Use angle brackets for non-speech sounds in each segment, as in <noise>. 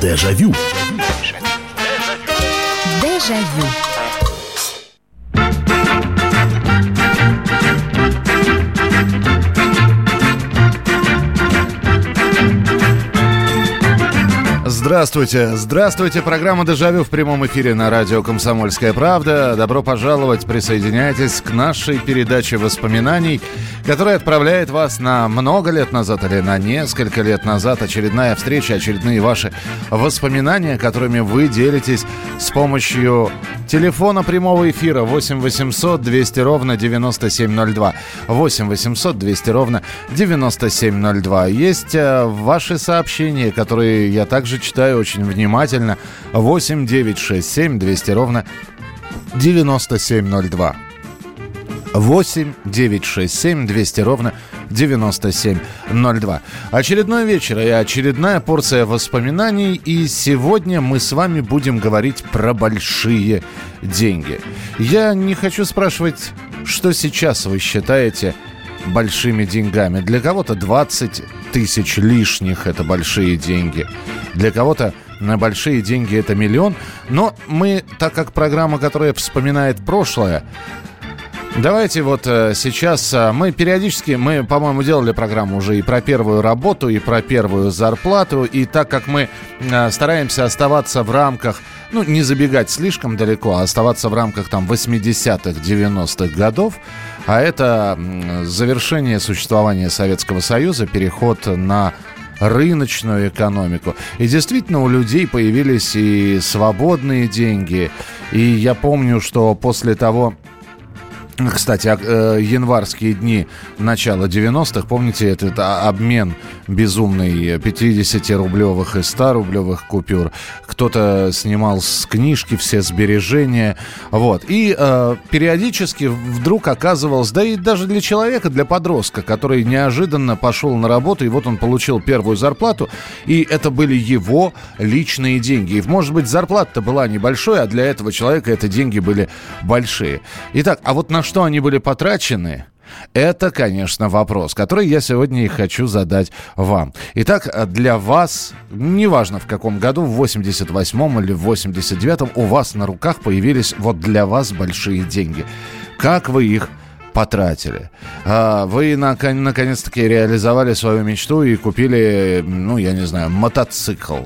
Дежавю. Дежавю. Здравствуйте, здравствуйте, программа «Дежавю» в прямом эфире на радио «Комсомольская правда». Добро пожаловать, присоединяйтесь к нашей передаче воспоминаний, которая отправляет вас на много лет назад или на несколько лет назад. Очередная встреча, очередные ваши воспоминания, которыми вы делитесь с помощью телефона прямого эфира 8 800 200 ровно 9702. 8 800 200 ровно 9702. Есть э, ваши сообщения, которые я также читаю очень внимательно. 8 9 6 7 200 ровно 9702. 8 9 6 7 200 ровно 9702. Очередной вечер и очередная порция воспоминаний. И сегодня мы с вами будем говорить про большие деньги. Я не хочу спрашивать, что сейчас вы считаете большими деньгами. Для кого-то 20 тысяч лишних – это большие деньги. Для кого-то на большие деньги это миллион. Но мы, так как программа, которая вспоминает прошлое, Давайте вот э, сейчас э, мы периодически, мы, по-моему, делали программу уже и про первую работу, и про первую зарплату. И так как мы э, стараемся оставаться в рамках, ну, не забегать слишком далеко, а оставаться в рамках там 80-х, 90-х годов, а это завершение существования Советского Союза, переход на рыночную экономику. И действительно у людей появились и свободные деньги. И я помню, что после того, кстати, э, январские дни начала 90-х, помните этот обмен безумный 50-рублевых и 100-рублевых купюр? Кто-то снимал с книжки все сбережения. Вот. И э, периодически вдруг оказывалось, да и даже для человека, для подростка, который неожиданно пошел на работу, и вот он получил первую зарплату, и это были его личные деньги. И, может быть, зарплата-то была небольшой, а для этого человека это деньги были большие. Итак, а вот на что они были потрачены, это, конечно, вопрос, который я сегодня и хочу задать вам. Итак, для вас, неважно в каком году, в 88-м или в 89-м, у вас на руках появились вот для вас большие деньги. Как вы их потратили. А, вы наконец-таки реализовали свою мечту и купили, ну, я не знаю, мотоцикл.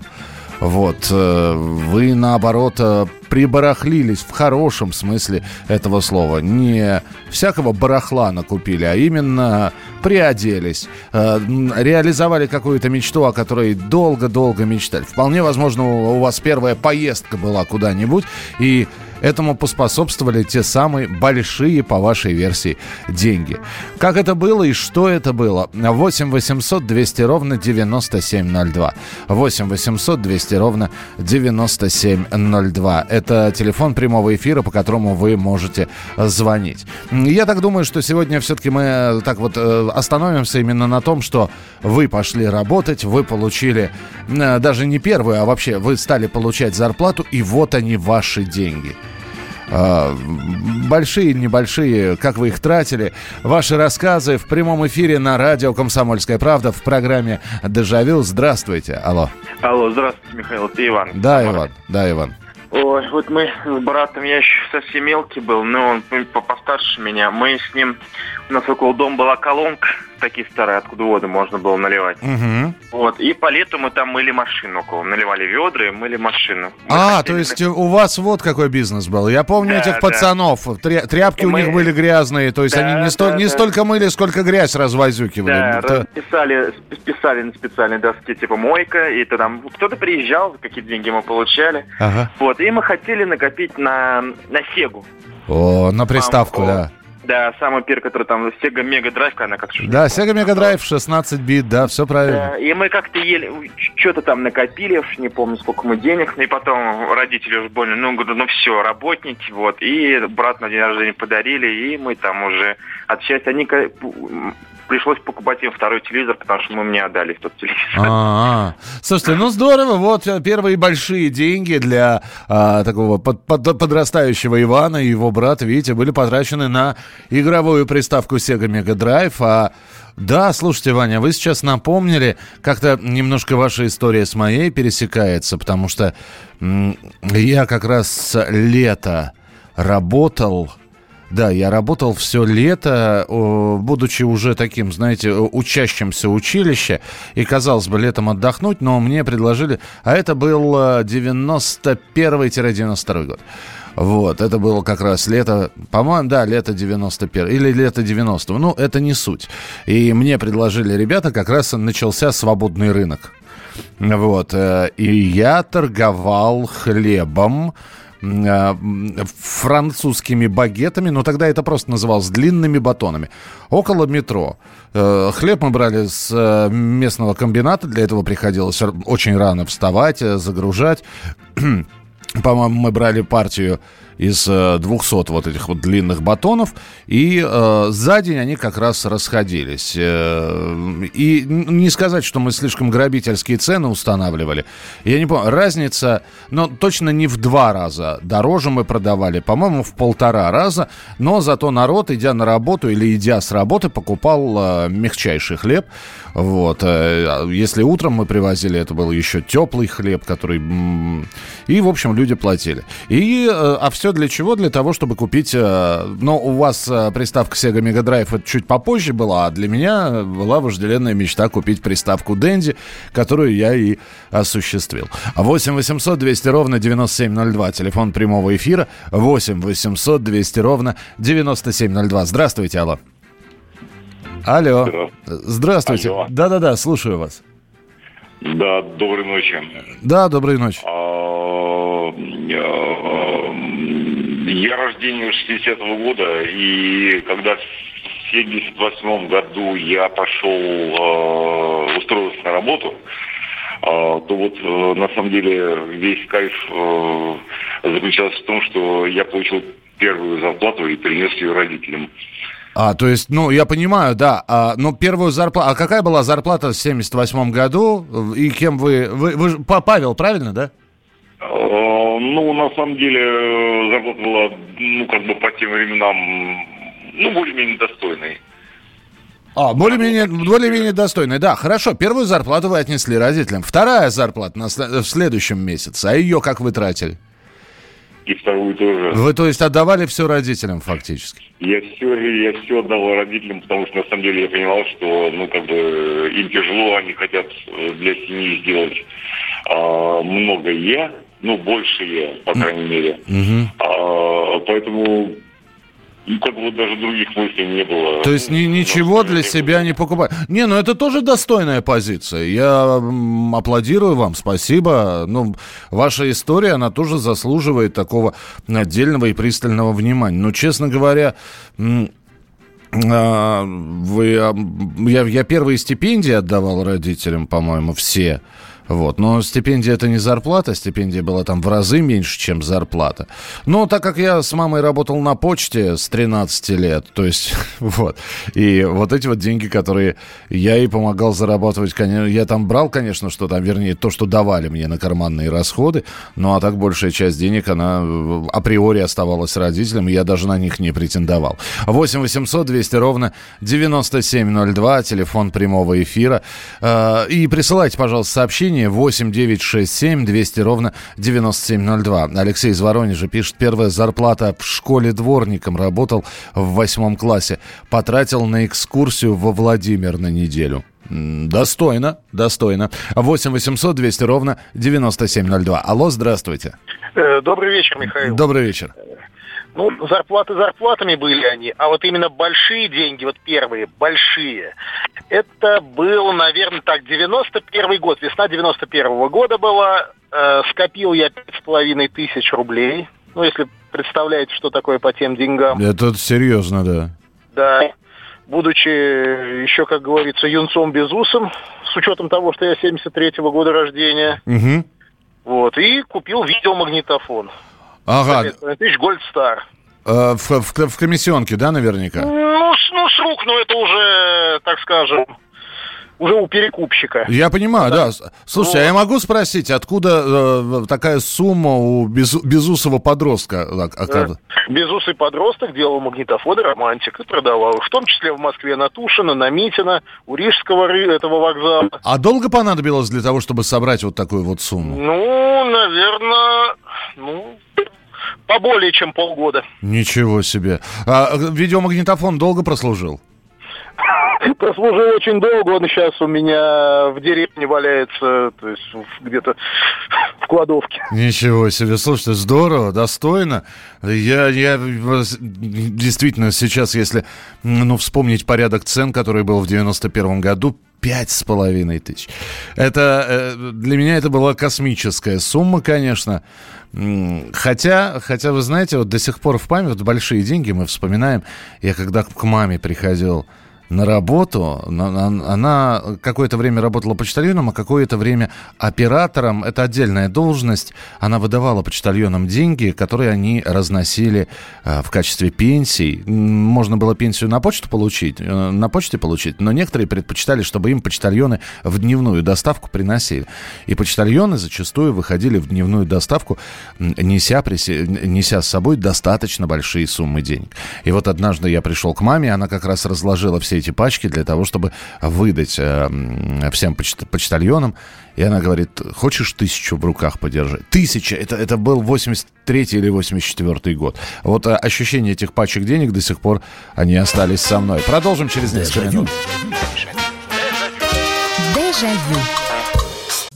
Вот. Э, вы, наоборот, э, прибарахлились в хорошем смысле этого слова. Не всякого барахла накупили, а именно приоделись, э, реализовали какую-то мечту, о которой долго-долго мечтали. Вполне возможно, у вас первая поездка была куда-нибудь, и Этому поспособствовали те самые большие, по вашей версии, деньги. Как это было и что это было? 8 800 200 ровно 9702. 8 800 200 ровно 9702. Это телефон прямого эфира, по которому вы можете звонить. Я так думаю, что сегодня все-таки мы э, так вот э, остановимся именно на том, что вы пошли работать, вы получили э, даже не первую, а вообще вы стали получать зарплату, и вот они ваши деньги. А, большие, небольшие, как вы их тратили. Ваши рассказы в прямом эфире на радио «Комсомольская правда» в программе «Дежавю». Здравствуйте. Алло. Алло, здравствуйте, Михаил. Это Иван. Да, Иван. Да, Иван. Ой, вот мы с братом, я еще совсем мелкий был, но он постарше меня. Мы с ним, у нас около дома была колонка, такие старые, откуда воду можно было наливать. Угу. Вот, и по лету мы там мыли машину около, наливали ведра и мыли машину. Мы а, то есть у вас вот какой бизнес был. Я помню да, этих да. пацанов, тряпки и у мы... них были грязные, то есть да, они не, сто... да, не столько мыли, сколько грязь развозюкивали. Да, Это... писали, писали на специальной доске, типа мойка, и то там кто-то приезжал, какие деньги мы получали. Ага. Вот, и мы хотели накопить на, на Сегу. О, на приставку, Мамку. да. Да, самый первый, который там Sega Mega Drive, она как Да, Sega Mega Drive 16 бит, да, все правильно. Да, и мы как-то ели, что-то там накопили, не помню, сколько мы денег, и потом родители уже больно, ну, говорю, ну все, работники, вот, и брат на день рождения подарили, и мы там уже от счастья, они пришлось покупать им второй телевизор, потому что мы мне отдали тот телевизор. А-а-а. Слушайте, ну здорово, вот первые большие деньги для а, такого под, под, подрастающего Ивана и его брата, видите, были потрачены на игровую приставку Sega Mega Drive, а да, слушайте, Ваня, вы сейчас напомнили, как-то немножко ваша история с моей пересекается, потому что я как раз лето работал да, я работал все лето, будучи уже таким, знаете, учащимся училища. И, казалось бы, летом отдохнуть, но мне предложили... А это был 91-92 э, год. Вот, это было как раз лето, по-моему, да, лето 91 или лето 90 Ну, это не суть. И мне предложили ребята, как раз начался свободный рынок. Вот, э, и я торговал хлебом, французскими багетами, но тогда это просто называлось длинными батонами, около метро. Э, хлеб мы брали с э, местного комбината, для этого приходилось очень рано вставать, загружать. <clears throat> По-моему, мы брали партию из 200 вот этих вот длинных батонов, и э, за день они как раз расходились. Э, и не сказать, что мы слишком грабительские цены устанавливали. Я не помню, разница, но точно не в два раза дороже мы продавали, по-моему, в полтора раза, но зато народ, идя на работу или идя с работы, покупал э, мягчайший хлеб. Вот. Э, если утром мы привозили, это был еще теплый хлеб, который... И, в общем, люди платили. И, э, а все все для чего? Для того, чтобы купить... Но у вас э, приставка Sega Mega Drive это чуть попозже была, а для меня была вожделенная мечта купить приставку Dendy, которую я и осуществил. 8 800 200 ровно 9702, телефон прямого эфира. 8 800 200 ровно 9702. Здравствуйте, алло. Алло. Здравствуйте. Да-да-да, слушаю вас. Да, доброй ночи. Да, доброй ночи. Я рождения 60-го года, и когда в 78 году я пошел, э, устроился на работу, э, то вот э, на самом деле весь кайф э, заключался в том, что я получил первую зарплату и принес ее родителям. А, то есть, ну, я понимаю, да. А, но первую зарплату... А какая была зарплата в 78 году? И кем вы... Вы, вы... Павел, правильно, да? Э, ну, на самом деле, э, зарплата была, ну, как бы по тем временам, ну, более-менее достойной. А, более-менее, более-менее достойной, да. Хорошо, первую зарплату вы отнесли родителям. Вторая зарплата на, в следующем месяце. А ее как вы тратили? И вторую тоже. Вы, то есть, отдавали все родителям фактически? Я все, я все отдавал родителям, потому что, на самом деле, я понимал, что, ну, как бы, им тяжело, они хотят э, для семьи сделать а, многое ну, большие, по крайней мере. А, поэтому ну, как бы даже других мыслей не было. То есть ни, ничего для себя не покупать. Не, ну это тоже достойная позиция. Я аплодирую вам, спасибо. Ну, ваша история, она тоже заслуживает такого отдельного и пристального внимания. Но, честно говоря, а, вы, я, я первые стипендии отдавал родителям, по-моему, все. Вот. Но стипендия это не зарплата, стипендия была там в разы меньше, чем зарплата. Но так как я с мамой работал на почте с 13 лет, то есть <laughs> вот, и вот эти вот деньги, которые я ей помогал зарабатывать, конечно, я там брал, конечно, что там, вернее, то, что давали мне на карманные расходы, ну а так большая часть денег, она э, априори оставалась родителям, и я даже на них не претендовал. 8 800 200 ровно 9702, телефон прямого эфира. Э, и присылайте, пожалуйста, сообщение сообщение 8 9 6 7 200 ровно 9702. Алексей из Воронежа пишет, первая зарплата в школе дворником, работал в восьмом классе. Потратил на экскурсию во Владимир на неделю. Достойно, достойно. 8 800 200 ровно 9702. Алло, здравствуйте. Э, добрый вечер, Михаил. Добрый вечер. Ну, зарплаты зарплатами были они, а вот именно большие деньги, вот первые, большие, это был, наверное, так, 91 год, весна 91 -го года была, э, скопил я пять с половиной тысяч рублей, ну, если представляете, что такое по тем деньгам. Это серьезно, да. Да, будучи еще, как говорится, юнцом без усом, с учетом того, что я 73-го года рождения, угу. вот, и купил видеомагнитофон. Ага. Тысяч Gold Star. Э, в, в, в комиссионке, да, наверняка? Ну, с, ну, с рук, но это уже, так скажем, уже у перекупщика. Я понимаю, да. да. Слушайте, вот. а я могу спросить, откуда э, такая сумма у без, безусого подростка? Да. Безусый подросток делал магнитофоны «Романтик» и продавал. В том числе в Москве на Тушино, на Митино, у Рижского этого вокзала. А долго понадобилось для того, чтобы собрать вот такую вот сумму? Ну, наверное, ну, поболее, чем полгода. Ничего себе. А видеомагнитофон долго прослужил? <laughs> прослужил очень долго, он сейчас у меня в деревне валяется, то есть где-то <laughs> в кладовке. Ничего себе, слушайте, здорово, достойно. Я, я действительно сейчас, если ну, вспомнить порядок цен, который был в 91 году, Пять с половиной тысяч. Это э, для меня это была космическая сумма, конечно. Хотя, хотя вы знаете, вот до сих пор в память вот большие деньги мы вспоминаем. Я когда к маме приходил на работу. Она какое-то время работала почтальоном, а какое-то время оператором. Это отдельная должность. Она выдавала почтальонам деньги, которые они разносили э, в качестве пенсий. Можно было пенсию на почту получить, э, на почте получить, но некоторые предпочитали, чтобы им почтальоны в дневную доставку приносили. И почтальоны зачастую выходили в дневную доставку, неся, неся с собой достаточно большие суммы денег. И вот однажды я пришел к маме, она как раз разложила все эти пачки для того, чтобы выдать э, всем почт почтальонам. И она говорит, хочешь тысячу в руках подержать? Тысяча! Это, это был 83 или 84 год. Вот э, ощущение этих пачек денег до сих пор, они остались со мной. Продолжим через несколько минут. Дежавю.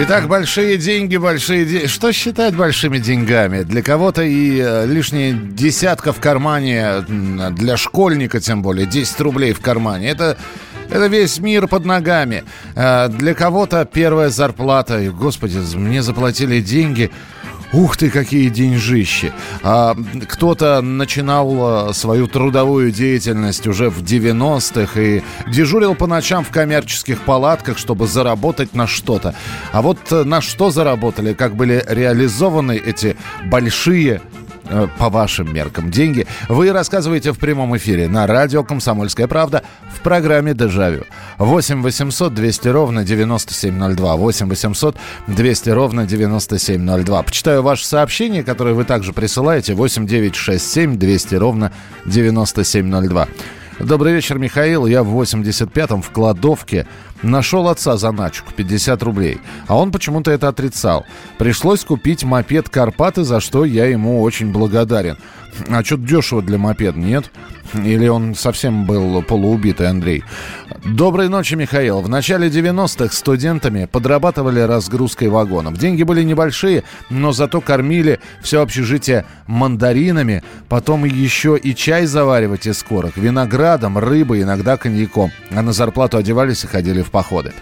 Итак, большие деньги, большие деньги. Что считать большими деньгами? Для кого-то и э, лишняя десятка в кармане, для школьника тем более, 10 рублей в кармане. Это, это весь мир под ногами. Э, для кого-то первая зарплата. Господи, мне заплатили деньги. Ух ты, какие деньжищи. А, кто-то начинал а, свою трудовую деятельность уже в 90-х и дежурил по ночам в коммерческих палатках, чтобы заработать на что-то. А вот э, на что заработали, как были реализованы эти большие Э, по вашим меркам деньги, вы рассказываете в прямом эфире на радио «Комсомольская правда» в программе «Дежавю». 8 800 200 ровно 9702. 8 800 200 ровно 9702. Почитаю ваше сообщение, которое вы также присылаете. 8 9 6 7 200 ровно 9702. Добрый вечер, Михаил. Я в 85-м в кладовке нашел отца заначку 50 рублей, а он почему-то это отрицал. Пришлось купить мопед «Карпаты», за что я ему очень благодарен. А что-то дешево для мопеда, нет? Или он совсем был полуубитый, Андрей? Доброй ночи, Михаил. В начале 90-х студентами подрабатывали разгрузкой вагонов. Деньги были небольшие, но зато кормили все общежитие мандаринами, потом еще и чай заваривать из корок, виноградом, рыбой, иногда коньяком. А на зарплату одевались и ходили в походы.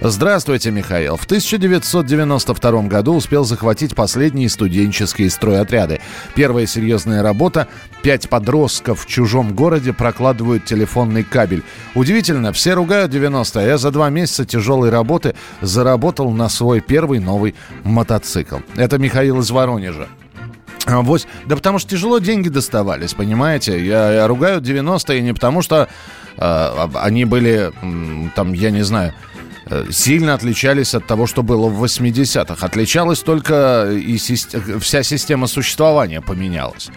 Здравствуйте, Михаил. В 1992 году успел захватить последние студенческие стройотряды. Первая серьезная работа – пять подростков в чужом городе прокладывают телефонный кабель. Удивительно, все ругают 90 а я за два месяца тяжелой работы заработал на свой первый новый мотоцикл. Это Михаил из Воронежа. А, вот, да потому что тяжело деньги доставались, понимаете? Я, я ругаю 90-е не потому, что э, они были, там, я не знаю, э, сильно отличались от того, что было в 80-х. Отличалась только и сист... вся система существования поменялась.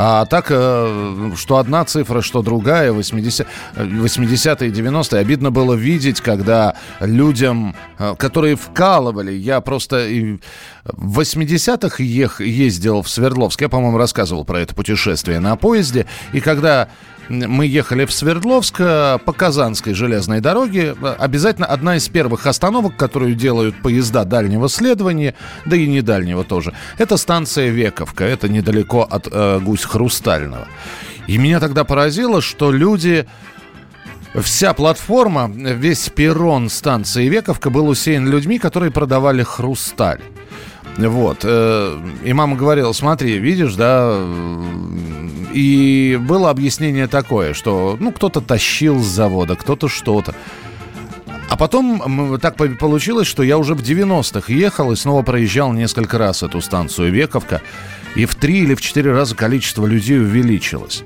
А так, э, что одна цифра, что другая, 80, 80-е, 90-е. Обидно было видеть, когда людям, э, которые вкалывали, я просто в 80-х ездил в Свердловск, я, по-моему, рассказывал про это путешествие на поезде, и когда мы ехали в Свердловск э, по Казанской железной дороге. Обязательно одна из первых остановок, которую делают поезда дальнего следования, да и не дальнего тоже, это станция Вековка. Это недалеко от э, Гусь-Хрустального. И меня тогда поразило, что люди... Вся платформа, весь перрон станции Вековка был усеян людьми, которые продавали хрусталь. Вот. Э, и мама говорила, смотри, видишь, да, и было объяснение такое, что, ну, кто-то тащил с завода, кто-то что-то. А потом так получилось, что я уже в 90-х ехал и снова проезжал несколько раз эту станцию Вековка. И в три или в четыре раза количество людей увеличилось.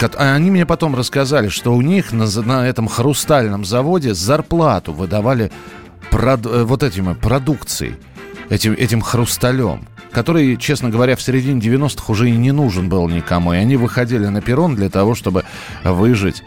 А они мне потом рассказали, что у них на, на этом хрустальном заводе зарплату выдавали прод, э, вот этим продукцией, этим, этим хрусталем который, честно говоря, в середине 90-х уже и не нужен был никому. И они выходили на перрон для того, чтобы выжить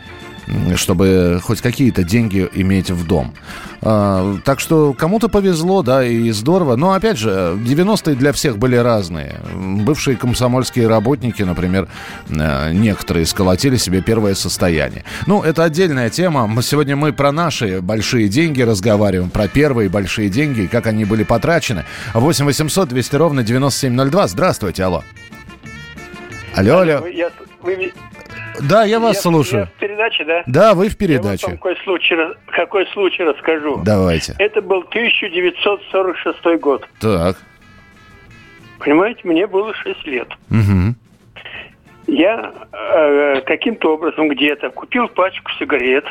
чтобы хоть какие-то деньги иметь в дом. А, так что кому-то повезло, да, и здорово. Но, опять же, 90-е для всех были разные. Бывшие комсомольские работники, например, э, некоторые сколотили себе первое состояние. Ну, это отдельная тема. Сегодня мы про наши большие деньги разговариваем, про первые большие деньги и как они были потрачены. 8 800 200 ровно 9702. Здравствуйте, алло. Алло, алло. Да, я вас я, слушаю. Я в передаче, да? Да, вы в передаче. Я вам какой случай, какой случай расскажу. Давайте. Это был 1946 год. Так. Понимаете, мне было 6 лет. Угу. Я э, каким-то образом где-то купил пачку сигарет.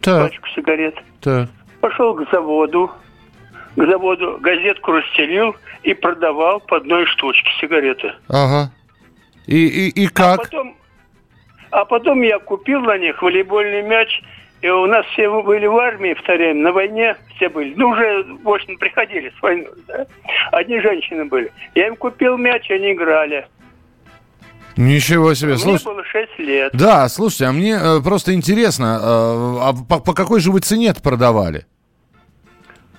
Так. Пачку сигарет. Так. Пошел к заводу. К заводу газетку расстелил и продавал по одной штучке сигареты. Ага. И, и, и как? А потом, а потом я купил на них волейбольный мяч. И у нас все были в армии в то время, на войне все были. Ну, уже, в общем, <laughs> приходили с войны, да? Одни женщины были. Я им купил мяч, они играли. Ничего себе. Мне Слуш... было 6 лет. Да, слушайте, а мне э, просто интересно, э, а по, по какой же вы цене это продавали?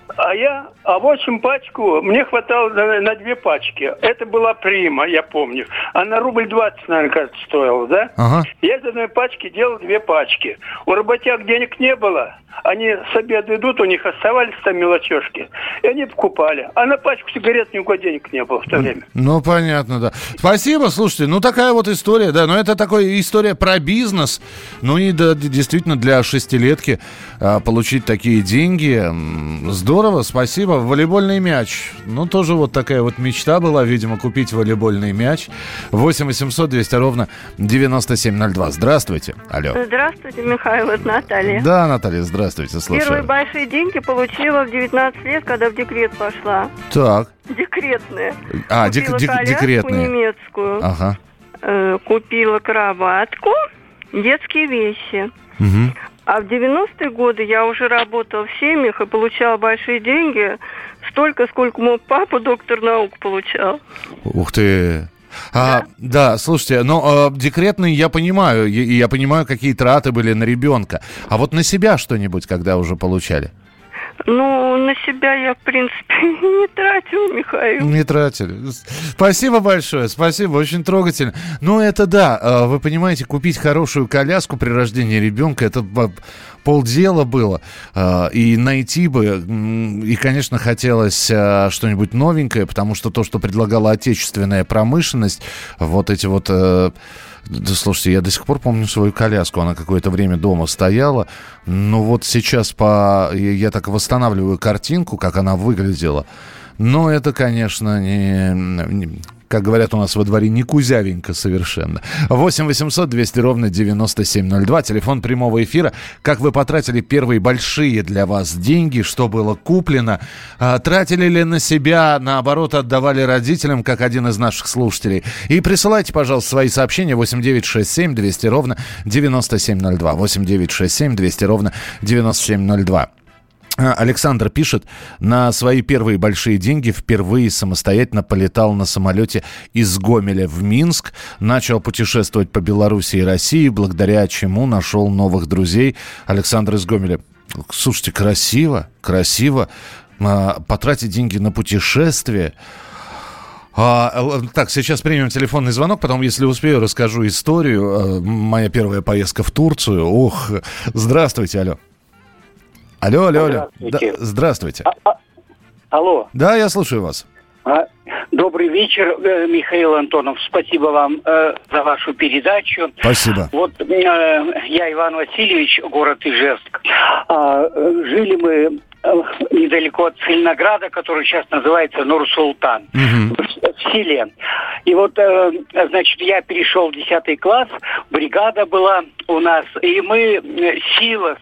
А я, а в общем пачку, мне хватало на, на две пачки. Это была прима, я помню. Она рубль 20, наверное, кажется, стоила, да? Ага. Я из одной пачки делал две пачки. У работяг денег не было. Они с обеда идут, у них оставались там мелочешки. И они покупали. А на пачку сигарет ни у кого денег не было в то время. Ну, понятно, да. Спасибо, слушайте. Ну, такая вот история, да. Но это такая история про бизнес. Ну, и да, действительно, для шестилетки а, получить такие деньги. Здорово, спасибо. Волейбольный мяч. Ну, тоже вот такая вот мечта была, видимо, купить волейбольный мяч. 8 800 200 ровно 9702. Здравствуйте. Алло. Здравствуйте, Михаил, это Наталья. Да, Наталья, здравствуйте. Слушаю. Первые большие деньги получила в 19 лет, когда в декрет пошла. Так. Декретные. А, дек- дек- декретные. немецкую. Ага. Э, купила кроватку, детские вещи. Угу. А в 90-е годы я уже работала в семьях и получала большие деньги, столько, сколько мой папа, доктор наук, получал. Ух ты! А, да, слушайте, но ну, э, декретный я понимаю, я, я понимаю, какие траты были на ребенка. А вот на себя что-нибудь, когда уже получали? Ну, на себя я, в принципе, <laughs> не тратил, Михаил. Не тратили. Спасибо большое, спасибо, очень трогательно. Ну, это да, а, вы понимаете, купить хорошую коляску при рождении ребенка, это полдела было. А, и найти бы, и, конечно, хотелось а, что-нибудь новенькое, потому что то, что предлагала отечественная промышленность, вот эти вот э, да, слушайте, я до сих пор помню свою коляску. Она какое-то время дома стояла. Но вот сейчас по... я так восстанавливаю картинку, как она выглядела. Но это, конечно, не как говорят у нас во дворе, не кузявенько совершенно. 8 800 200 ровно 9702, телефон прямого эфира. Как вы потратили первые большие для вас деньги, что было куплено? А, тратили ли на себя, наоборот, отдавали родителям, как один из наших слушателей? И присылайте, пожалуйста, свои сообщения 8 9 6 7 200 ровно 9702. 8 9 6 7 200 ровно 9702. Александр пишет, на свои первые большие деньги впервые самостоятельно полетал на самолете из Гомеля в Минск, начал путешествовать по Беларуси и России, благодаря чему нашел новых друзей. Александр из Гомеля. Слушайте, красиво, красиво. А, потратить деньги на путешествие. А, так, сейчас примем телефонный звонок, потом, если успею, расскажу историю. А, моя первая поездка в Турцию. Ох, здравствуйте, алло. Алло, алло, алло. Здравствуйте. Да, здравствуйте. А- а- алло. Да, я слушаю вас. А, Добрый вечер, э, Михаил Антонов. Спасибо вам э, за вашу передачу. Спасибо. Вот э, я Иван Васильевич, город Ижевск. А, жили мы недалеко от Целинограда, который сейчас называется Нур-Султан, Мгм. в, селе. И вот, э, значит, я перешел в 10 класс, бригада была у нас, и мы э, силос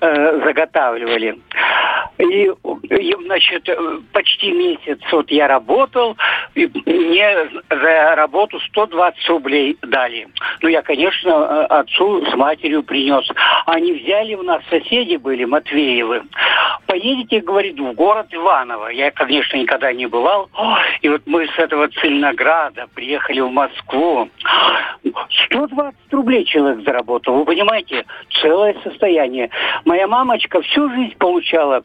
э, заготавливали. И, и, значит, э, почти месяц вот я работал, и мне за работу 120 рублей дали. Ну, я, конечно, э, отцу с матерью принес. Они взяли, у нас соседи были, Матвеевы. Поедете, говорит, в город Иваново. Я, конечно, никогда не бывал. И вот мы с этого Целинограда приехали в Москву. 120 рублей человек заработал. Вы понимаете, целое состояние. Моя мамочка всю жизнь получала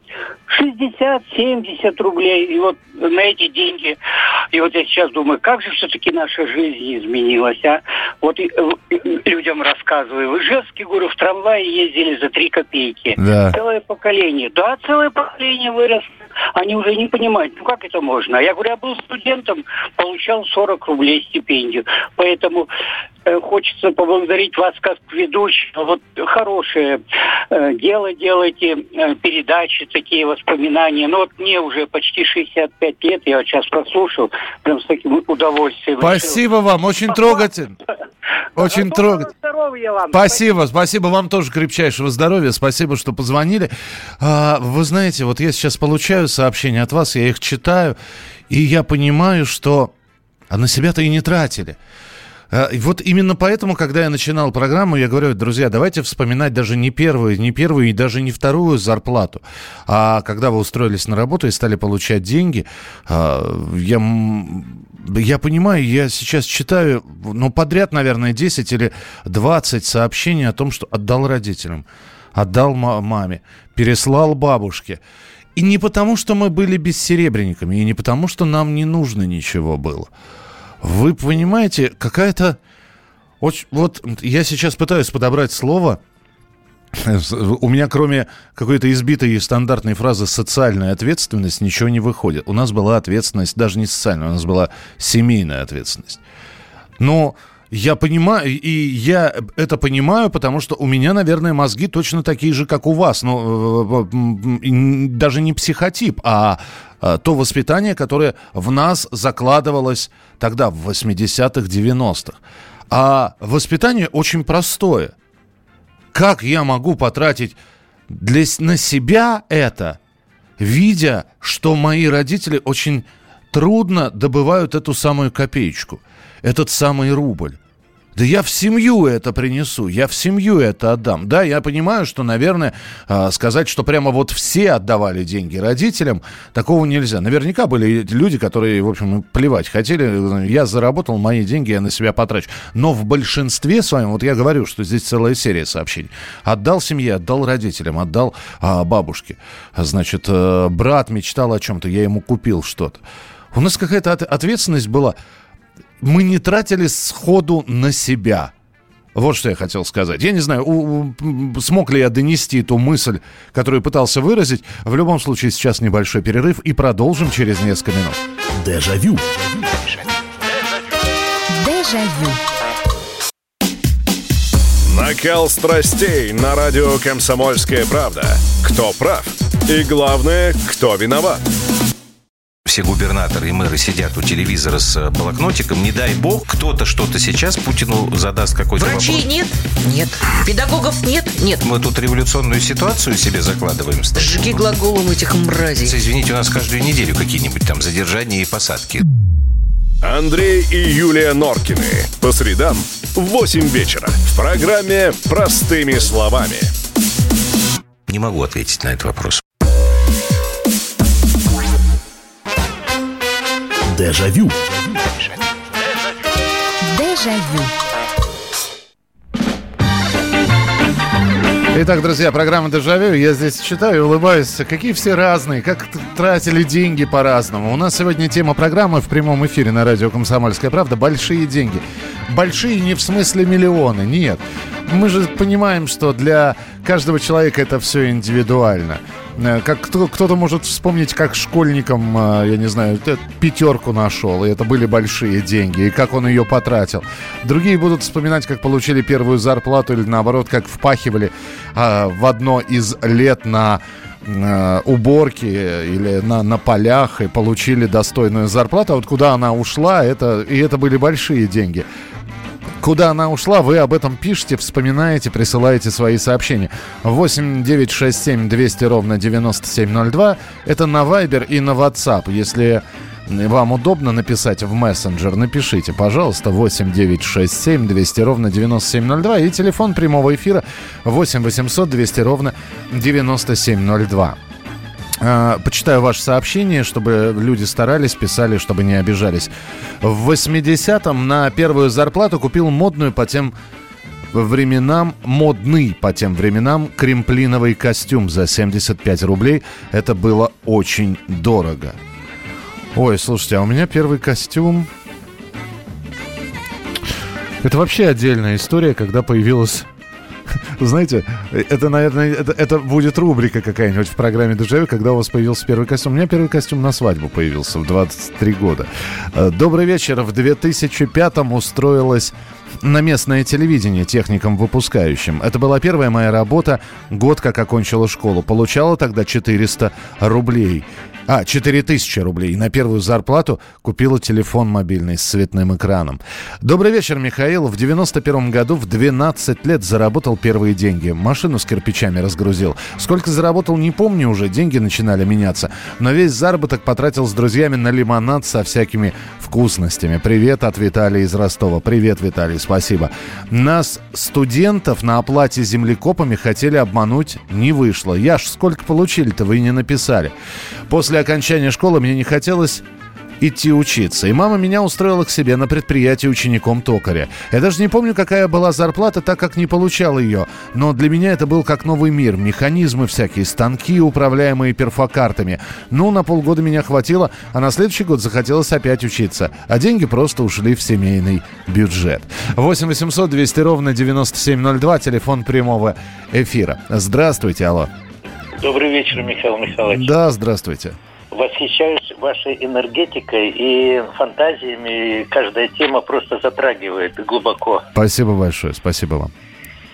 60-70 рублей. И вот на эти деньги. И вот я сейчас думаю, как же все-таки наша жизнь изменилась, а? Вот и, э, людям рассказываю. В Ижевске, говорю, в трамвае ездили за 3 копейки. Да. Целое поколение. Да, целое поколение выросло. Они уже не понимают, ну как это можно? Я говорю, я был студентом, получал 40 рублей стипендию. Поэтому э, хочется поблагодарить вас как ведущего. Вот хорошее э, дело делаете, э, передачи, такие воспоминания. Ну вот мне уже почти 65 лет, я вот сейчас прослушал, прям с таким удовольствием. Спасибо вам, очень трогательно. <laughs> Очень трогательно. здоровья вам. Спасибо, спасибо вам тоже крепчайшего здоровья. Спасибо, что позвонили. А, вы знаете, вот я сейчас получаю сообщения от вас, я их читаю, и я понимаю, что а на себя-то и не тратили. И вот именно поэтому, когда я начинал программу, я говорю, друзья, давайте вспоминать даже не первую, не первую и даже не вторую зарплату, а когда вы устроились на работу и стали получать деньги, а, я, я понимаю, я сейчас читаю, ну, подряд, наверное, 10 или 20 сообщений о том, что отдал родителям, отдал ма- маме, переслал бабушке. И не потому, что мы были бессеребренниками, и не потому, что нам не нужно ничего было. Вы понимаете, какая-то... Очень, вот я сейчас пытаюсь подобрать слово. У меня кроме какой-то избитой и стандартной фразы «социальная ответственность» ничего не выходит. У нас была ответственность даже не социальная, у нас была семейная ответственность. Но я понимаю, и я это понимаю, потому что у меня, наверное, мозги точно такие же, как у вас. Но э, даже не психотип, а э, то воспитание, которое в нас закладывалось тогда, в 80-х, 90-х. А воспитание очень простое. Как я могу потратить для, на себя это, видя, что мои родители очень трудно добывают эту самую копеечку, этот самый рубль. Да я в семью это принесу, я в семью это отдам. Да, я понимаю, что, наверное, а, сказать, что прямо вот все отдавали деньги родителям, такого нельзя. Наверняка были люди, которые, в общем, плевать хотели. Я заработал мои деньги, я на себя потрачу. Но в большинстве своем, вот я говорю, что здесь целая серия сообщений. Отдал семье, отдал родителям, отдал а, бабушке. Значит, э, брат мечтал о чем-то, я ему купил что-то. У нас какая-то от- ответственность была мы не тратили сходу на себя. Вот что я хотел сказать. Я не знаю, у- у- смог ли я донести ту мысль, которую пытался выразить. В любом случае, сейчас небольшой перерыв и продолжим через несколько минут. Дежавю. Дежавю. Накал страстей на радио «Комсомольская правда». Кто прав? И главное, кто виноват? Все губернаторы и мэры сидят у телевизора с э, блокнотиком. Не дай бог, кто-то что-то сейчас Путину задаст какой-то Врачей вопрос. нет? Нет. Педагогов нет? Нет. Мы тут революционную ситуацию себе закладываем. Жги глаголом этих мразей. Извините, у нас каждую неделю какие-нибудь там задержания и посадки. Андрей и Юлия Норкины. По средам в 8 вечера. В программе «Простыми словами». Не могу ответить на этот вопрос. Дежавю. Дежавю. Итак, друзья, программа «Дежавю». Я здесь читаю и улыбаюсь. Какие все разные, как тратили деньги по-разному. У нас сегодня тема программы в прямом эфире на радио «Комсомольская правда» «Большие деньги». Большие не в смысле миллионы, нет. Мы же понимаем, что для каждого человека это все индивидуально. Э, Как кто, кто-то может вспомнить, как школьником, э, я не знаю, т- пятерку нашел, и это были большие деньги, и как он ее потратил. Другие будут вспоминать, как получили первую зарплату, или наоборот, как впахивали а, в одно из лет на э, уборке или на, на полях и получили достойную зарплату. А вот куда она ушла, это, и это были большие деньги. Куда она ушла, вы об этом пишете, вспоминаете, присылаете свои сообщения. 8 9 6 7 200 ровно 9702. Это на Viber и на WhatsApp. Если вам удобно написать в мессенджер, напишите, пожалуйста, 8 9 6 7 200 ровно 9702 и телефон прямого эфира 8 800 200 ровно 9702. А, Почитаю ваше сообщение, чтобы люди старались, писали, чтобы не обижались. В 80-м на первую зарплату купил модную по тем временам, модный по тем временам кремплиновый костюм за 75 рублей. Это было очень дорого. Ой, слушайте, а у меня первый костюм... Это вообще отдельная история, когда появилась знаете, это, наверное, это, это будет рубрика какая-нибудь в программе Дежавю, когда у вас появился первый костюм. У меня первый костюм на свадьбу появился в 23 года. Э, Добрый вечер. В 2005-м устроилась на местное телевидение техником-выпускающим. Это была первая моя работа, год как окончила школу. Получала тогда 400 рублей. А, 4000 рублей. На первую зарплату купила телефон мобильный с цветным экраном. Добрый вечер, Михаил. В 91 году в 12 лет заработал первые деньги. Машину с кирпичами разгрузил. Сколько заработал, не помню уже. Деньги начинали меняться. Но весь заработок потратил с друзьями на лимонад со всякими вкусностями. Привет от Виталия из Ростова. Привет, Виталий, спасибо. Нас, студентов, на оплате землекопами хотели обмануть. Не вышло. Я ж сколько получили-то, вы не написали. После окончания школы мне не хотелось идти учиться. И мама меня устроила к себе на предприятие учеником токаря. Я даже не помню, какая была зарплата, так как не получал ее. Но для меня это был как новый мир. Механизмы всякие, станки, управляемые перфокартами. Ну, на полгода меня хватило, а на следующий год захотелось опять учиться. А деньги просто ушли в семейный бюджет. 8 800 200 ровно 9702, телефон прямого эфира. Здравствуйте, алло. Добрый вечер, Михаил Михайлович. Да, здравствуйте. Восхищаюсь вашей энергетикой и фантазиями. Каждая тема просто затрагивает глубоко. Спасибо большое, спасибо вам.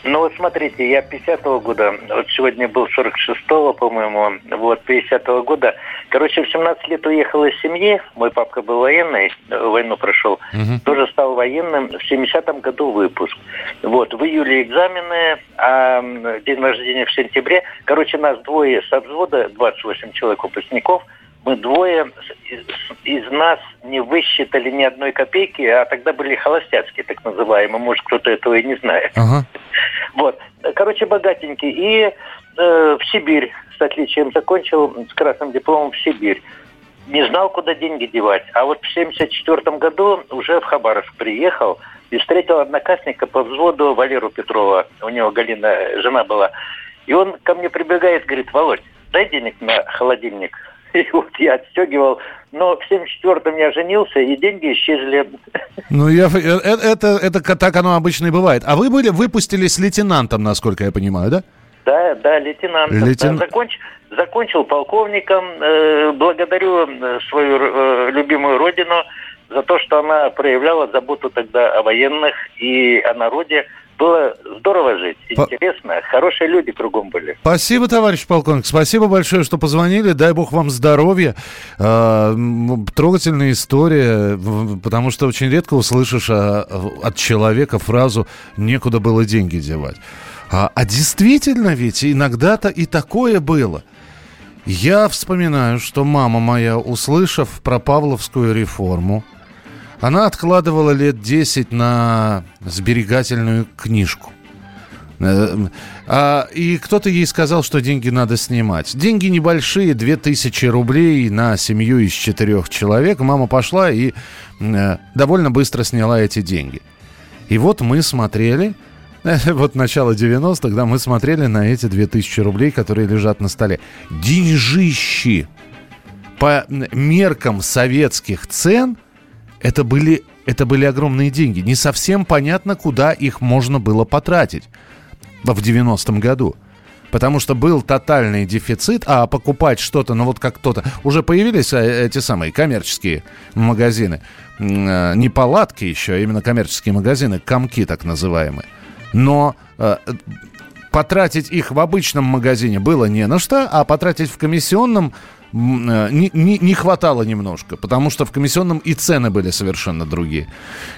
Ну вот смотрите, я 50-го года, вот сегодня был 46-го, по-моему, вот 50-го года. Короче, в 17 лет уехал из семьи, мой папка был военный, войну прошел, тоже стал военным, в 70-м году выпуск. Вот, в июле экзамены, а день рождения в сентябре. Короче, нас двое со взвода, 28 человек выпускников, мы двое из, из нас не высчитали ни одной копейки, а тогда были холостяцкие, так называемые. Может, кто-то этого и не знает. Вот. Короче, богатенький. И э, в Сибирь с отличием закончил, с красным дипломом в Сибирь. Не знал, куда деньги девать. А вот в 74 году уже в Хабаровск приехал и встретил одноклассника по взводу Валеру Петрова. У него Галина жена была. И он ко мне прибегает, говорит, Володь, дай денег на холодильник. И <laughs> вот я отстегивал. Но в 74-м я женился, и деньги исчезли. Ну, я, э, э, это, это, ка- так оно обычно и бывает. А вы были, выпустились лейтенантом, насколько я понимаю, да? Да, да, лейтенант. Лейтен- Да, законч- закончил полковником. Э, благодарю э, свою э, любимую родину за то, что она проявляла заботу тогда о военных и о народе. Было здорово жить, По- интересно. Хорошие люди кругом были. Спасибо, товарищ полковник. Спасибо большое, что позвонили. Дай бог вам здоровья. М, трогательная история, потому что очень редко услышишь а, от человека фразу «некуда было деньги девать». А, а действительно ведь иногда-то и такое было. Я вспоминаю, что мама моя, услышав про Павловскую реформу, она откладывала лет 10 на сберегательную книжку. Э, а, и кто-то ей сказал, что деньги надо снимать. Деньги небольшие, 2000 рублей на семью из четырех человек. Мама пошла и э, довольно быстро сняла эти деньги. И вот мы смотрели, <laughs> вот начало 90-х, да, мы смотрели на эти 2000 рублей, которые лежат на столе. Деньжищи! По меркам советских цен это были, это были огромные деньги. Не совсем понятно, куда их можно было потратить в 90-м году. Потому что был тотальный дефицит, а покупать что-то, ну вот как кто-то... Уже появились э, эти самые коммерческие магазины. Э, не палатки еще, а именно коммерческие магазины, комки так называемые. Но э, потратить их в обычном магазине было не на что, а потратить в комиссионном не, не, не хватало немножко, потому что в комиссионном и цены были совершенно другие.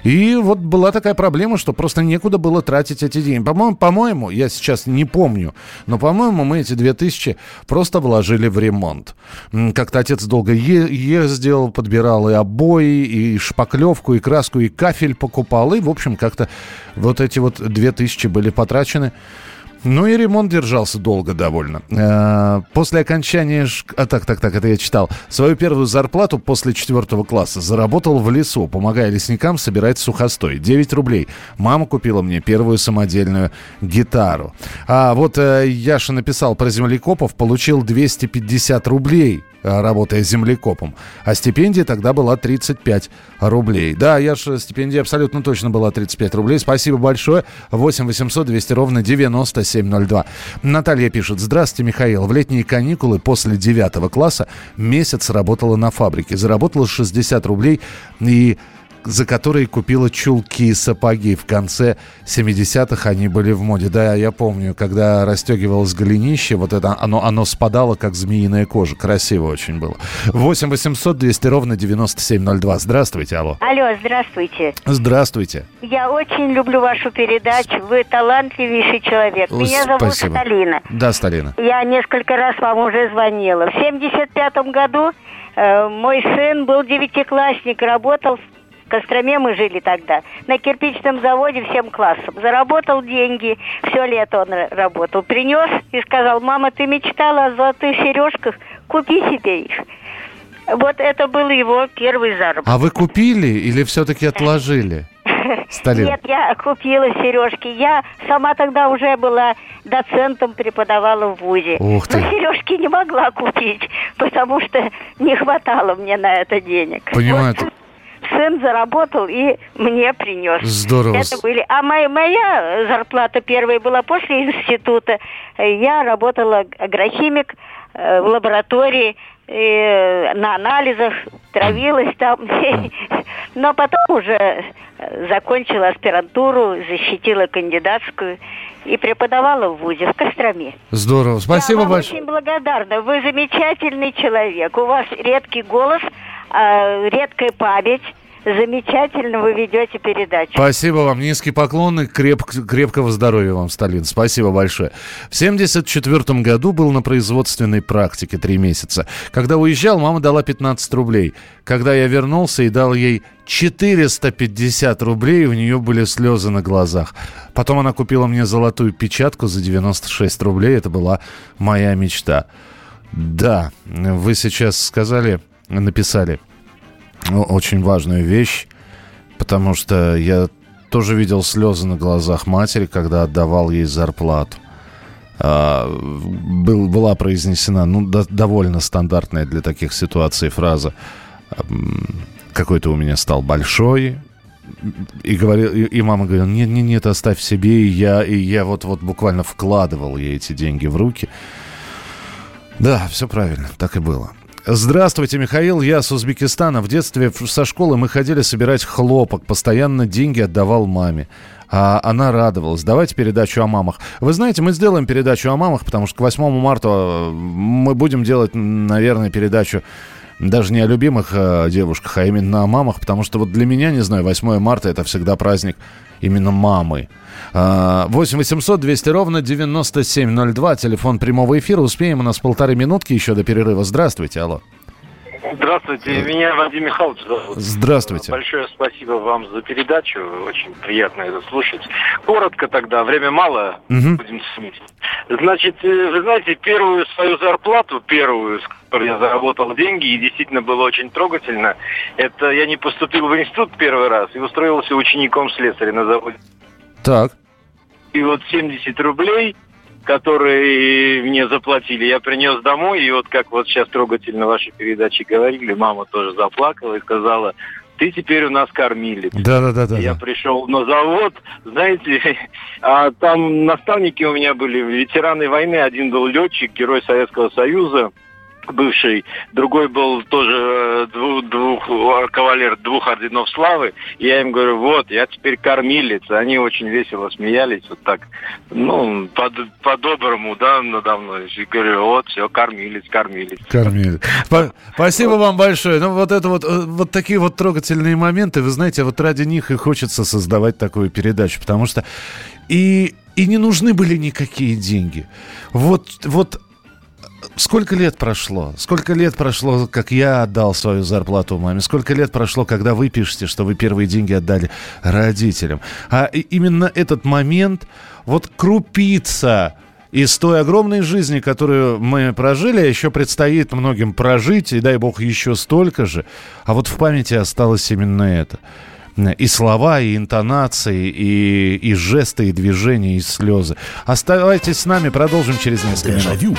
И вот была такая проблема, что просто некуда было тратить эти деньги. По-моему, по-моему я сейчас не помню, но, по-моему, мы эти 2000 просто вложили в ремонт. Как-то отец долго е- ездил, подбирал и обои, и шпаклевку, и краску, и кафель покупал. И, в общем, как-то вот эти вот 2000 были потрачены. Ну и ремонт держался долго довольно. Э, после окончания... А, так, так, так, это я читал. Свою первую зарплату после четвертого класса заработал в лесу, помогая лесникам собирать сухостой. 9 рублей. Мама купила мне первую самодельную гитару. А вот э, Яша написал про землекопов, получил 250 рублей Э, работая землекопом. А стипендия тогда была 35 рублей. Да, я же стипендия абсолютно точно была 35 рублей. Спасибо большое. 8 800 200 ровно 9702. Наталья пишет. Здравствуйте, Михаил. В летние каникулы после 9 класса месяц работала на фабрике. Заработала 60 рублей и за которые купила чулки и сапоги. В конце 70-х они были в моде. Да, я помню, когда расстегивалось голенище, вот это оно, оно спадало, как змеиная кожа. Красиво очень было. 8 800 200 ровно 9702. Здравствуйте, алло. Алло, здравствуйте. Здравствуйте. Я очень люблю вашу передачу. Вы талантливейший человек. Меня зовут Спасибо. Сталина. Да, Сталина. Я несколько раз вам уже звонила. В 75 году э, мой сын был девятиклассник, работал в Костроме мы жили тогда. На кирпичном заводе всем классом. Заработал деньги. Все лето он работал. Принес и сказал, мама, ты мечтала о золотых сережках? Купи себе их. Вот это был его первый заработок. А вы купили или все-таки отложили? <laughs> Сталин. Нет, я купила сережки. Я сама тогда уже была доцентом, преподавала в ВУЗе. Ух ты. Но сережки не могла купить, потому что не хватало мне на это денег. Понимаю. Вот сын заработал и мне принес. Здорово. Это были. А моя, моя зарплата первая была после института. Я работала агрохимик э, в лаборатории э, на анализах, травилась там. <laughs> Но потом уже э, закончила аспирантуру, защитила кандидатскую и преподавала в ВУЗе в Костроме. Здорово. Спасибо Я вам большое. очень благодарна. Вы замечательный человек. У вас редкий голос, а, редкая память. Замечательно вы ведете передачу. Спасибо вам. Низкий поклон и креп- крепкого здоровья вам, Сталин. Спасибо большое. В 74 году был на производственной практике три месяца. Когда уезжал, мама дала 15 рублей. Когда я вернулся и дал ей 450 рублей, у нее были слезы на глазах. Потом она купила мне золотую печатку за 96 рублей. Это была моя мечта. Да, вы сейчас сказали, написали очень важную вещь, потому что я тоже видел слезы на глазах матери, когда отдавал ей зарплату. А, был, была произнесена, ну, до- довольно стандартная для таких ситуаций фраза. м, Какой то у меня стал большой. И, говорил, и, и мама говорила, нет, нет, нет, оставь себе. И я, и я вот, вот буквально вкладывал ей эти деньги в руки. Да, все правильно, так и было. Здравствуйте, Михаил. Я с Узбекистана. В детстве со школы мы ходили собирать хлопок. Постоянно деньги отдавал маме. А она радовалась. Давайте передачу о мамах. Вы знаете, мы сделаем передачу о мамах, потому что к 8 марта э, мы будем делать, наверное, передачу даже не о любимых э, девушках, а именно о мамах, потому что вот для меня, не знаю, 8 марта это всегда праздник именно мамы. А, 8 800 200 ровно 9702, телефон прямого эфира. Успеем, у нас полторы минутки еще до перерыва. Здравствуйте, алло. Здравствуйте, меня Вадим Михайлович зовут. Здравствуйте. Большое спасибо вам за передачу, очень приятно это слушать. Коротко тогда, время мало, Мгм. будем суммить. Значит, э, вы знаете, первую свою зарплату, первую, с которой я заработал деньги, и действительно было очень трогательно, это я не поступил в институт первый раз и устроился учеником слесаря на заводе. Так. И вот 70 рублей, которые мне заплатили, я принес домой. И вот как вот сейчас трогательно ваши передачи говорили, мама тоже заплакала и сказала, ты теперь у нас кормилец. Да-да-да. Я пришел на завод, знаете, <laughs> а там наставники у меня были ветераны войны. Один был летчик, герой Советского Союза, бывший, другой был тоже э, двух, двух э, кавалер двух орденов славы. И я им говорю, вот, я теперь кормилец. Они очень весело смеялись, вот так, ну, под- по-доброму, да, надо мной. И говорю, вот, все, кормилец, кормилец. Кормили. Спа- Спасибо вам большое. Ну, вот это вот, э, вот такие вот трогательные моменты, вы знаете, вот ради них и хочется создавать такую передачу, потому что и, и не нужны были никакие деньги. Вот, вот сколько лет прошло? Сколько лет прошло, как я отдал свою зарплату маме? Сколько лет прошло, когда вы пишете, что вы первые деньги отдали родителям? А именно этот момент, вот крупица из той огромной жизни, которую мы прожили, а еще предстоит многим прожить, и дай бог еще столько же. А вот в памяти осталось именно это. И слова, и интонации, и, и жесты, и движения, и слезы. Оставайтесь с нами, продолжим через несколько минут.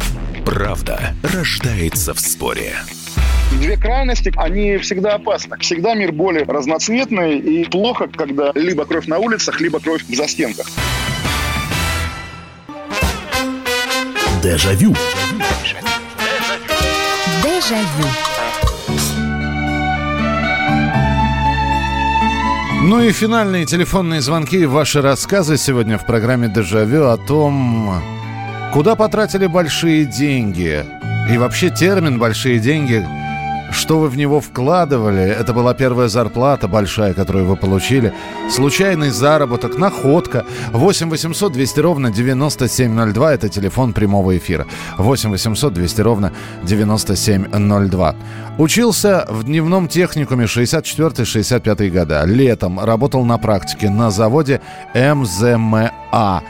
Правда рождается в споре. Две крайности, они всегда опасны. Всегда мир более разноцветный и плохо, когда либо кровь на улицах, либо кровь в застенках. Дежавю. Дежавю. Ну и финальные телефонные звонки и ваши рассказы сегодня в программе «Дежавю» о том, куда потратили большие деньги. И вообще термин «большие деньги», что вы в него вкладывали, это была первая зарплата большая, которую вы получили, случайный заработок, находка. 8 800 200 ровно 9702, это телефон прямого эфира. 8 800 200 ровно 9702. Учился в дневном техникуме 64-65 года. Летом работал на практике на заводе МЗМА.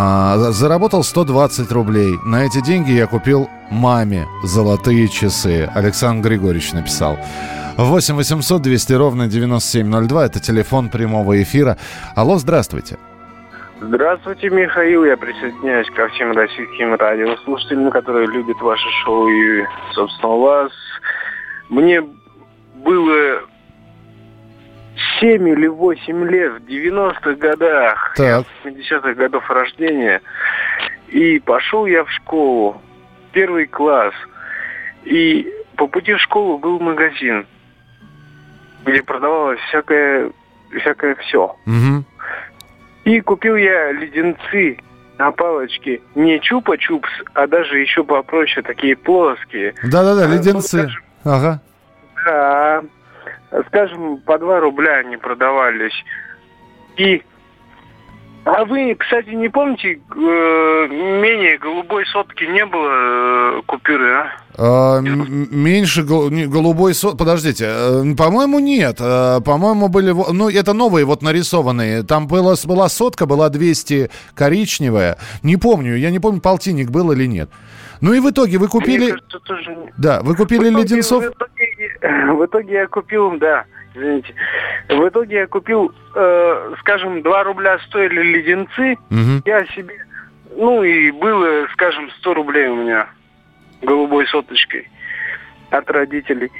А, заработал 120 рублей. На эти деньги я купил маме золотые часы. Александр Григорьевич написал. 8 800 200 ровно 9702. Это телефон прямого эфира. Алло, здравствуйте. Здравствуйте, Михаил. Я присоединяюсь ко всем российским радиослушателям, которые любят ваше шоу и, собственно, вас. Мне было 7 или 8 лет в 90-х годах, Так. 70-х годов рождения. И пошел я в школу, первый класс. И по пути в школу был магазин, где продавалось всякое, всякое все. Мгм. И купил я леденцы на палочке. Не чупа-чупс, а даже еще попроще, такие плоские. Да-да-да, ну, леденцы. скажем, Ага. Да, скажем, по 2 рубля они продавались. И а вы, кстати, не помните, э, менее голубой сотки не было э, купюры, а? А, меньше гол- не, голубой со... Подождите, э, по-моему, нет. Э, По-моему, были... Ну, это новые вот нарисованные. Там было, была сотка, была 200 коричневая. Не помню, я не помню, полтинник был или нет. Ну и в итоге вы купили... Мне кажется, тоже... Да, вы купили В итоге- леденцов? в итоге <laughs> В итоге я купил, да, извините. В итоге я купил, э, скажем, 2 рубля стоили леденцы. Мгм. Я себе, ну и было, скажем, 100 рублей у меня голубой соточкой от родителей.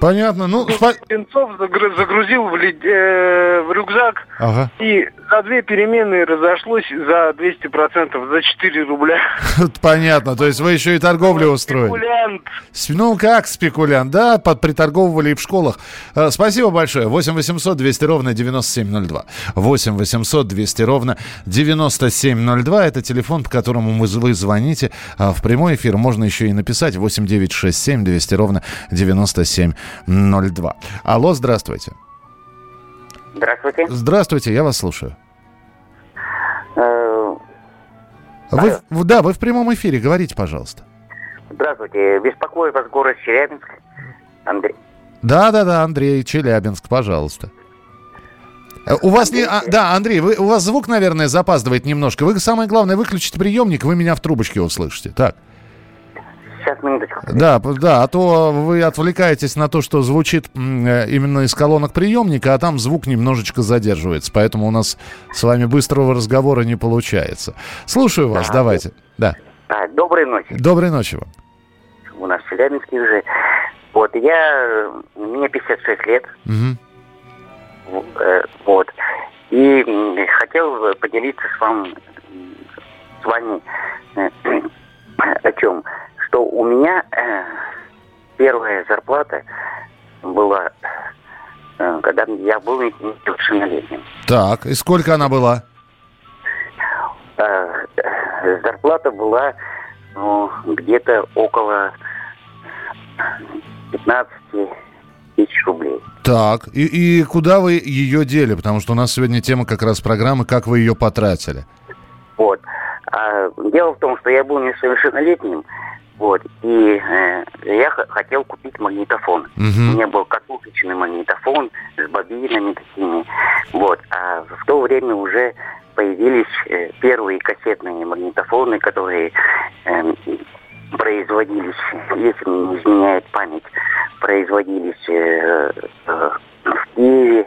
Понятно. Ну, загру- загрузил в, лед- э, в рюкзак. Ага. И за две перемены разошлось за 200%, за 4 рубля. <laughs> Понятно. То есть вы еще и торговлю устроили. Спекулянт. Ну, как спекулянт, да, под, приторговывали и в школах. Э, Спасибо большое. 8 800 200 ровно 9702. 8 800 200 ровно 9702. Это телефон, по которому вы, вы звоните а, в прямой эфир. Можно еще и написать 8 967 200 ровно 9702. Алло, здравствуйте. Здравствуйте. Здравствуйте, я вас слушаю. Э, Вы, в- да, вы в прямом эфире, говорите, пожалуйста. Здравствуйте. Беспокоит вас город Челябинск. Андрей. Да, да, да, Андрей, Челябинск, пожалуйста. Э, У вас не... а, да, Андрей, вы, у вас звук, наверное, запаздывает немножко. Вы, самое главное, выключите приемник, вы меня в трубочке услышите. Так. Сейчас, минуточку. Да, да, а то вы отвлекаетесь на то, что звучит э, именно из колонок приемника, а там звук немножечко задерживается. Поэтому у нас с вами быстрого разговора не получается. Слушаю вас, давайте. Да. А, доброй ночи. Доброй ночи вам. У нас в Челябинске уже. Вот, я... Мне 56 лет. Э, Вот. И хотел поделиться с, вам, м, с вами э, <clears throat> о чем. Что у меня э, первая зарплата была, э, когда я был несовершеннолетним. Так, и сколько она была? Э, зарплата была ну, где-то около 15 тысяч рублей. Так, и, и куда вы ее дели? Потому что у нас сегодня тема как раз программы «Как вы ее потратили». Вот. А дело в том, что я был несовершеннолетним, вот, и э, я хотел купить магнитофон. Мгм. У меня был катушечный магнитофон с бобинами такими, вот. А в то время уже появились э, первые кассетные магнитофоны, которые э, производились, если не изменяет память, производились э, э, в Киеве,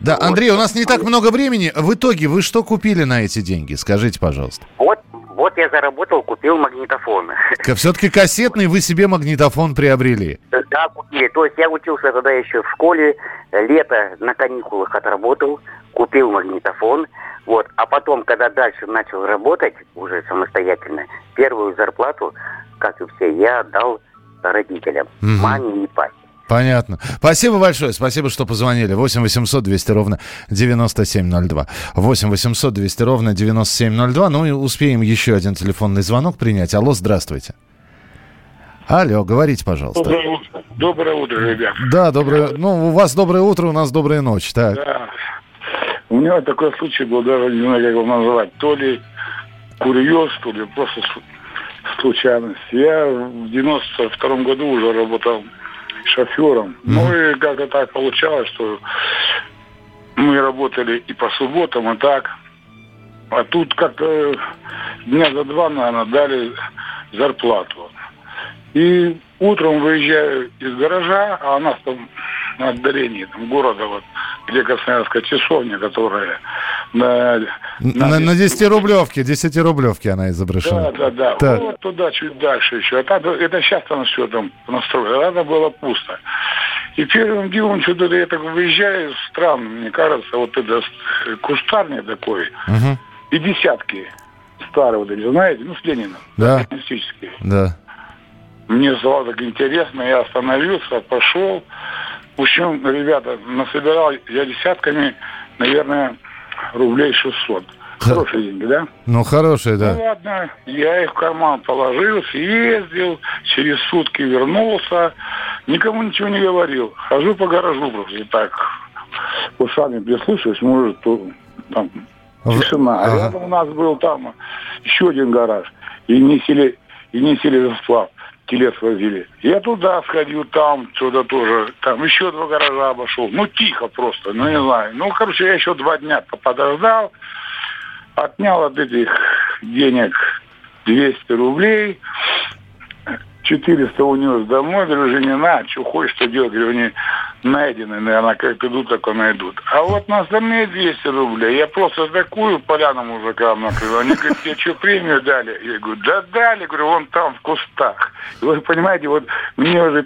Да, Андрей, у нас не так много времени. В итоге вы что купили на эти деньги? Скажите, пожалуйста. Вот, вот я заработал, купил магнитофон. <laughs> Все-таки кассетный вы себе магнитофон приобрели. Да, купили. То есть я учился тогда еще в школе, лето на каникулах отработал, купил магнитофон. Вот. А потом, когда дальше начал работать уже самостоятельно, первую зарплату, как и все, я отдал родителям, Мгм. маме и папе. Понятно. Спасибо большое. Спасибо, что позвонили. 8 800 200 ровно 9702. 8 800 200 ровно 9702. Ну и успеем еще один телефонный звонок принять. Алло, здравствуйте. Алло, говорите, пожалуйста. Доброе утро, доброе утро, ребят. Да, доброе... Ну, у вас доброе утро, у нас добрая ночь. Так. Да. У меня такой случай был, даже не знаю, как его назвать. То ли курьез, то ли просто случайность. Я в 92 году уже работал шофером. Ну и как-то так получалось, что мы работали и по субботам, и так. А тут как-то дня за два, наверное, дали зарплату. И утром выезжаю из гаража, а у нас там на отдалении там, города, вот, где Красноярская часовня, которая на... На, на 10-рублевке, 10-рублевке она Да, изображена. да, да. Так. Вот туда, чуть дальше еще. А там, это сейчас там все там настроено. Тогда было пусто. И первым делом что-то я так выезжаю, странно, мне кажется, вот это с- кустарник такой, Мгм. и десятки старые вот эти, знаете, ну, с Лениным, Да. Да. Мне стало так интересно, я остановился, пошел. В общем, ребята, насобирал я десятками, наверное, рублей 600. Хорошие деньги, да? Ну, хорошая, Ну да. ладно, я их в карман положил, съездил, через сутки вернулся, никому ничего не говорил. Хожу по гаражу просто так, ушами прислушиваюсь, может, то, там тишина. А рядом у нас был там еще один гараж, и несли, и несли сплав, телец возили. Я туда сходил, там что-то тоже, там еще два гаража обошел. Ну, тихо просто, ну, не знаю. Ну, короче, я еще два дня подождал, отнял от этих денег 200 рублей, 400 унес домой, говорю, жене, на, что хочешь, что делать, говорю, они найдены, наверное, как идут, так и найдут. А вот на остальные 200 рублей, я просто такую поляну мужикам накрыл, они говорят, тебе что, премию дали? Я говорю, да дали, говорю, вон там в кустах. И вы понимаете, вот мне уже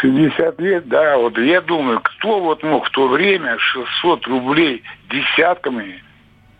60 лет, да, вот я думаю, кто вот мог в то время 600 рублей десятками,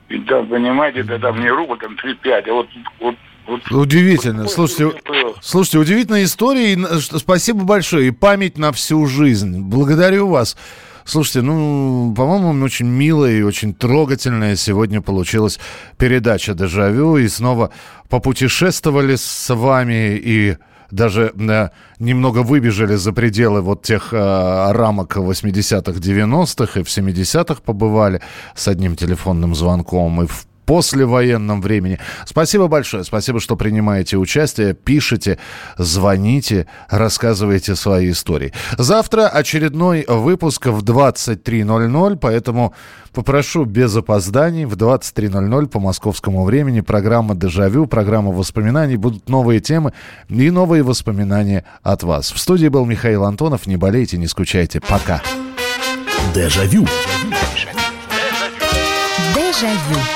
и там, понимаете, да там не рубль, там 3-5, а вот, вот вот, удивительно. Вот, слушайте, слушайте, удивительная история. И спасибо большое. И память на всю жизнь. Благодарю вас. Слушайте, ну, по-моему, очень милая и очень трогательная сегодня получилась передача «Дежавю». И снова попутешествовали с вами и даже э, немного выбежали за пределы вот тех э, рамок 80-х, 90-х и в 70-х побывали с одним телефонным звонком и в послевоенном времени. Спасибо большое. Спасибо, что принимаете участие, пишите, звоните, рассказывайте свои истории. Завтра очередной выпуск в 23.00, поэтому попрошу без опозданий в 23.00 по московскому времени. Программа «Дежавю», программа воспоминаний. Будут новые темы и новые воспоминания от вас. В студии был Михаил Антонов. Не болейте, не скучайте. Пока. Дежавю. Дежавю.